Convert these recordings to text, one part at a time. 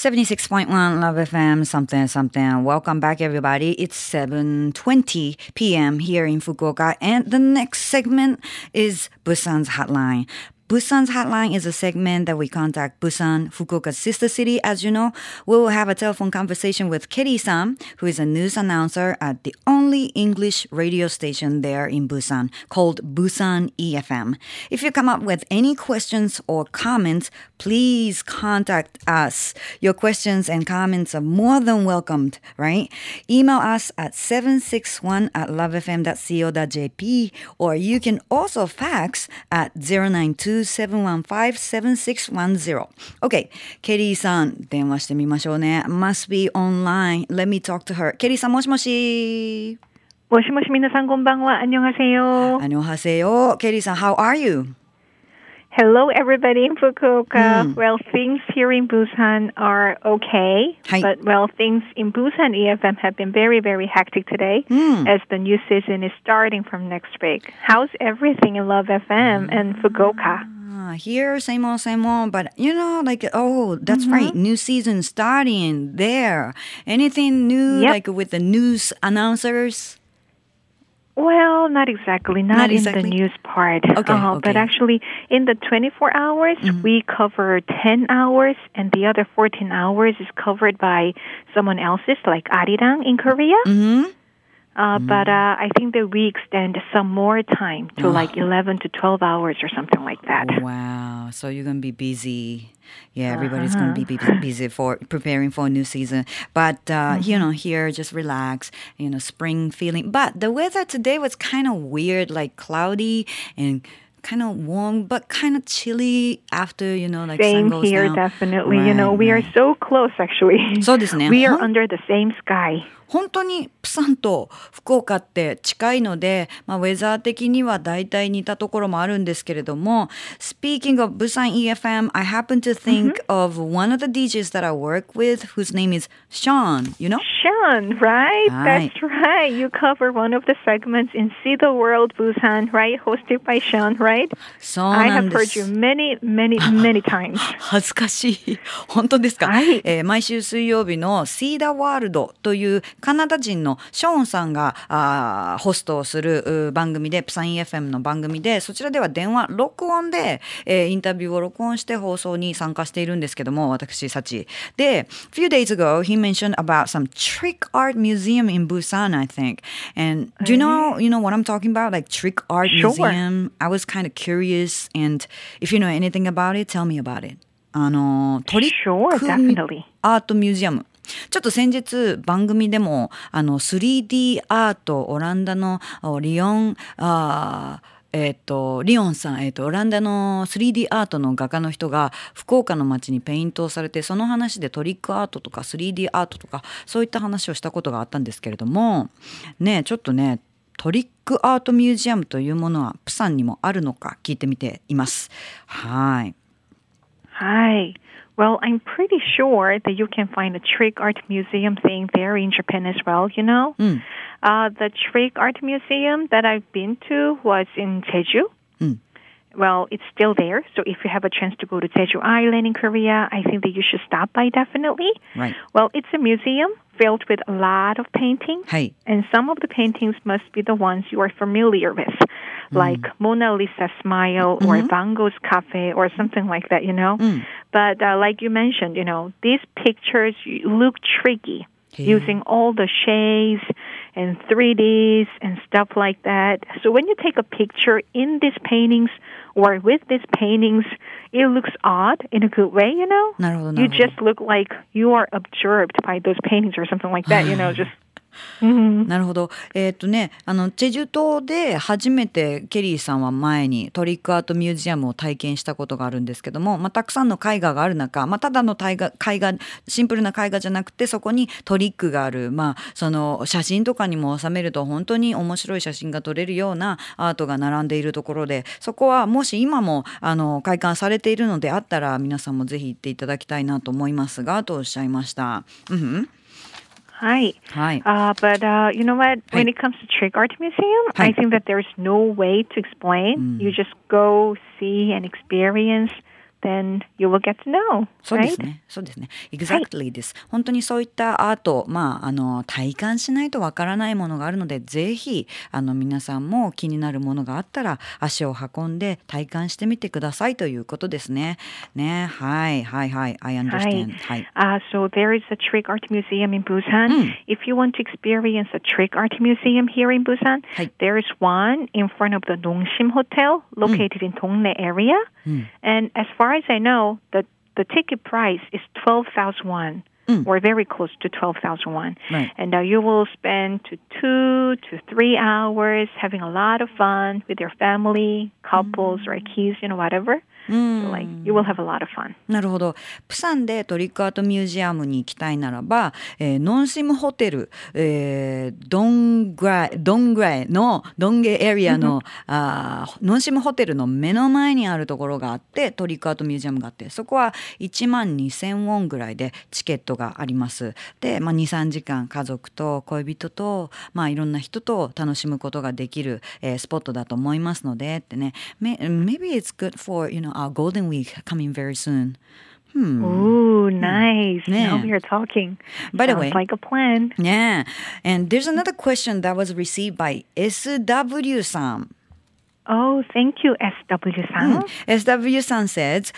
76.1 Love FM something something. Welcome back everybody. It's 7:20 p.m. here in Fukuoka and the next segment is Busan's hotline. Busan's hotline is a segment that we contact Busan, Fukuoka's sister city. As you know, we will have a telephone conversation with Kelly san, who is a news announcer at the only English radio station there in Busan called Busan EFM. If you come up with any questions or comments, please contact us. Your questions and comments are more than welcomed, right? Email us at 761 at lovefm.co.jp or you can also fax at 092 715-7610. Okay. Must be online. Let me talk to her. ケリーさん、もしもし。もしもし、皆さん、こんばんは。アニョンハセヨ。アニョンハセヨ。ケリーさん、how are you? Hello, everybody in Fukuoka. Mm. Well, things here in Busan are okay, Hi. but well, things in Busan EFM have been very, very hectic today mm. as the new season is starting from next week. How's everything in Love FM and Fukuoka? Ah, here, same old, same old. But, you know, like, oh, that's mm-hmm. right. New season starting there. Anything new, yep. like with the news announcers? Well, not exactly. Not, not in the news part. Okay, uh, okay. But actually, in the 24 hours, mm-hmm. we cover 10 hours, and the other 14 hours is covered by someone else's, like Arirang in Korea. Mm-hmm. Uh, mm. But uh, I think that we extend some more time to oh. like 11 to 12 hours or something like that. Wow. So you're going to be busy. Yeah, everybody's uh-huh. going to be busy for preparing for a new season. But, uh, mm-hmm. you know, here, just relax, you know, spring feeling. But the weather today was kind of weird, like cloudy and kind of warm but kind of chilly after you know like same sun goes here down. definitely right, you know we right. are so close actually so we are under the same sky 本当にプサンと福岡って近いので、まあ、ウェザー的には大体似たところもあるんですけれども Speaking of Busan EFM, I happen to think mm-hmm. of one of the DJs that I work with whose name is Sean, you know? Sean, right? That's right. You cover one of the segments in See the World Busan, right? Hosted by Sean, right? I have heard you many, many, many times. 恥ずかしい。本当ですか、はい、えー、毎週水曜日の See the World というカナダ人のショーンさんがあホストをする番組でプサイン FM の番組でそちらでは電話録音で、えー、インタビューを録音して放送に参加しているんですけども私サチで few days ago he mentioned about some trick art museum in Busan I think and do you know you know what I'm talking about like trick art museum I was kind of curious and if you know anything about it tell me about it あのトリックアートミュージアムちょっと先日番組でもあの 3D アートオランダのリオンあえっ、ー、とリオンさん、えーと、オランダの 3D アートの画家の人が福岡の街にペイントをされてその話でトリックアートとか 3D アートとかそういった話をしたことがあったんですけれどもねちょっとねトリックアートミュージアムというものはプサンにもあるのか聞いてみています。はい。はい。Well, I'm pretty sure that you can find a trick art museum thing there in Japan as well, you know? Mm. Uh, the trick art museum that I've been to was in Jeju. Mm. Well, it's still there. So if you have a chance to go to Jeju Island in Korea, I think that you should stop by definitely. Right. Well, it's a museum filled with a lot of paintings. Hey. And some of the paintings must be the ones you are familiar with like mm. Mona Lisa smile or mm-hmm. Van Gogh's cafe or something like that, you know. Mm. But uh, like you mentioned, you know, these pictures look tricky yeah. using all the shades and 3Ds and stuff like that. So when you take a picture in these paintings or with these paintings, it looks odd in a good way, you know? You just look like you are absorbed by those paintings or something like that, you know, just なるほど。えっ、ー、とね、あの、チェジュ島で初めてケリーさんは前にトリックアートミュージアムを体験したことがあるんですけども、まあ、たくさんの絵画がある中、まあ、ただの絵画、絵画、シンプルな絵画じゃなくて、そこにトリックがある、まあ、その写真とかにも収めると本当に面白い写真が撮れるようなアートが並んでいるところで、そこはもし今も、あの、開館されているのであったら、皆さんもぜひ行っていただきたいなと思いますが、とおっしゃいました。うん。Hi. Hi. Uh, but uh, you know what? Hi. When it comes to Trick Art Museum, Hi. I think that there's no way to explain. Mm. You just go see and experience then you will get to know. そうで?すね。そうですね。Exactly です。本当にそういったアート、まあ、あの、体感しないとわからないものがあるので、ぜひ、あの、皆さんも気になるものがあったら、足を運んで体感してみてくださいということですね。ね。はい、はい、はい。I understand. はい。Uh, so there is a trick art museum in Busan. Mm. If you want to experience a trick art museum here in Busan, Hi. there is one in front of the Nongshim Hotel located in Dongnae area. Mm. And as far as I know, the the ticket price is 12,000 won. Or very close to twelve thousand won. Right. And uh, you will spend to two to three hours having a lot of fun with your family, couples, or kids, you know, whatever. So, like, you will have a lot of fun. なるほど。プサンでトリックアートミュージアムに行きたいならば、えーノンシムホテル、えードングライ、ドングライの、ドンゲエリアの、あーノンシムホテルの目の前にあるところがあって、トリックアートミュージアムがあって、そこは1万2000ウォンぐらいでチケットがあります。で、まあ、2、3時間家族と恋人と、まあ、いろんな人と楽しむことができる、えースポットだと思いますので、ってね。May- Maybe it's good for, you know, uh, Golden Week coming very soon. Hmm. Ooh, hmm. nice. Yeah. Now we are talking. By the way, like a plan. Yeah. And there's another question that was received by SW san. Oh, thank you, SW san. Mm. SW san says,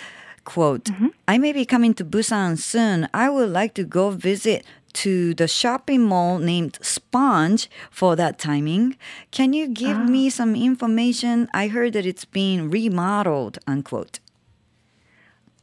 quote, mm-hmm. I may be coming to Busan soon. I would like to go visit to the shopping mall named Sponge for that timing. Can you give me some information? I heard that it's being remodeled, unquote.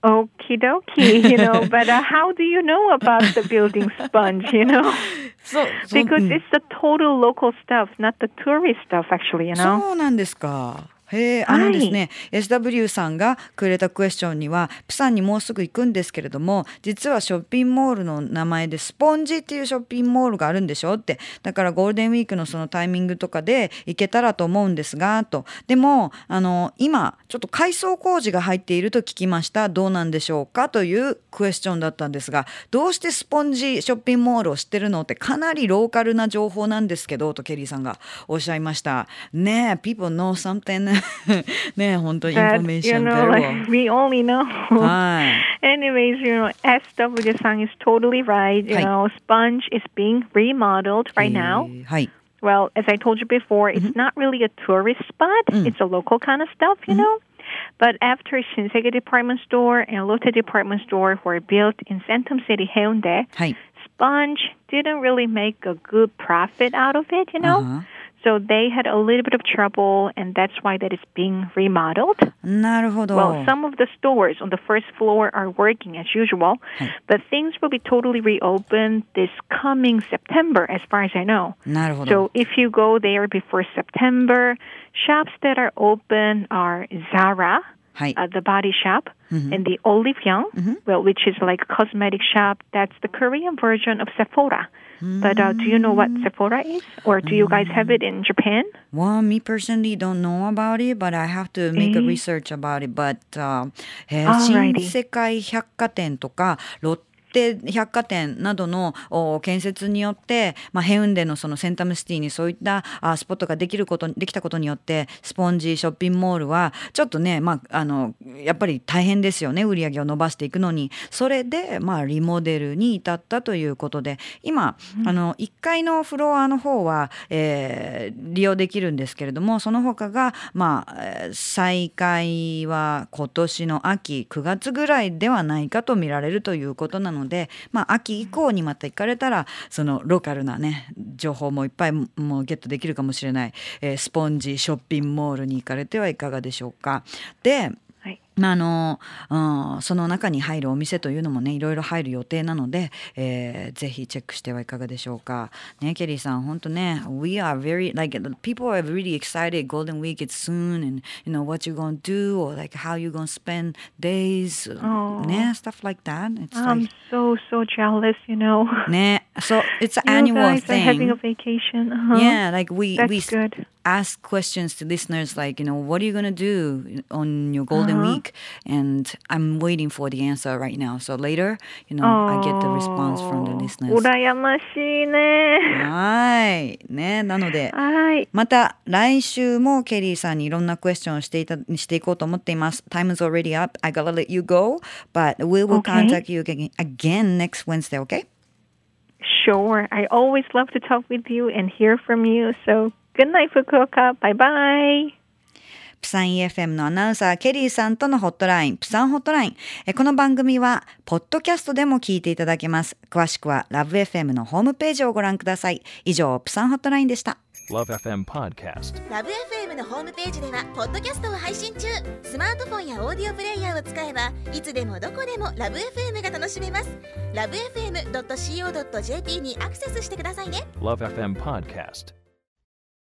Okie dokie, you know, but uh, how do you know about the building sponge, you know? So, Because it's the total local stuff, not the tourist stuff, actually, you know? そうなんですか。 へえ、あのですね、SW さんがくれたクエスチョンには、プサンにもうすぐ行くんですけれども、実はショッピングモールの名前でスポンジっていうショッピングモールがあるんでしょ？って。だからゴールデンウィークのそのタイミングとかで行けたらと思うんですが、と。でも、あの、今、ちょっと改装工事が入っていると聞きました。どうなんでしょうかというクエスチョンだったんですが、どうしてスポンジショッピングモールを知ってるのってかなりローカルな情報なんですけど、とケリーさんがおっしゃいました。ねえ、people know something. ねえ、本当にインフォ That, メーシ you ョン know, ベ like, we only know. はい。 Anyways, you know, SW-san is totally right. You Hi. know, Sponge is being remodeled right now. えーはい。 Well, as I told you before, it's not really a tourist spot. It's a local kind of stuff, you know. But after Shinseki department store and Lotte department store were built in Centum City, Haeundae, はい。 Sponge didn't really make a good profit out of it, you know. Uh-huh. So they had a little bit of trouble, and that's why that is being remodeled. なるほど。 Well, some of the stores on the first floor are working as usual, but things will be totally reopened this coming September, as far as I know. なるほど。 So if you go there before September, shops that are open are Zara, はい。 uh, the body shop, and the Olive Young, well, which is like a cosmetic shop. That's the Korean version of Sephora. But uh, do you know what Sephora is, or do you guys have it in Japan? Well, me personally don't know about it, but I have to make a えー research about it. But、uh, えー新 Alrighty. 世界百貨店とかロッ テ百貨店などのお建設によって、まあ、ヘウンデのそのセンタムシティにそういったあスポットができることできたことによってスポンジショッピングモールはちょっとね、まあ、あのやっぱり大変ですよね売り上げを伸ばしていくのに。それで、まあ、リモデルに至ったということで今、あの1階のフロアの方は、えー利用できるんですけれどもその他が、まあ、えー再開は今年の秋9月ぐらいではないかと見られるということなので、のでまあ、秋以降にまた行かれたらそのローカルなね情報もいっぱいもうゲットできるかもしれない、えースポンジショッピングモールに行かれてはいかがでしょうか。でああのうん、その中に入るお店というのもねいろいろ入る予定なので、えーぜひチェックしてはいかがでしょうか。ねケリーさん本当ね We are very like people are really excited Golden Week is soon and you know what you gonna do or like how you gonna spend days おーね stuff like that. It's I'm like so so jealous, you know. ね so it's an you annual guys are having a thing. vacation. Uh-huh. Yeah, like we That's we good. ask questions to listeners like, you know, what are you gonna do on your golden week? And I'm waiting for the answer right now. So later, you know, I get the response from the listeners. 羨ましいね。はい。ね。なので、はい。また来週もケリーさんにいろんなクエスチョンをしていたしていこうと思っています。Time is already up. I gotta let you go, but we will Okay. contact you again, again next Wednesday, okay? Sure. I always love to talk with you and hear from you. So good night, Fukuoka. Bye bye. プサン EFM のアナウンサーケリーさんとのホットライン、プサンホットライン。えこの番組は、ポッドキャストでも聞いていただけます。詳しくは、ラブ f m のホームページをご覧ください。以上、プサンホットラインでした。Love FM Podcast. ラブ f m のホームページではポッドキャストを配信中スマートフォンやオーディオプレイヤーを使えばいつでもどこでもラブ f m が楽しめますラブ FM.co.jp にアクセスしてくださいね Love FM Podcast.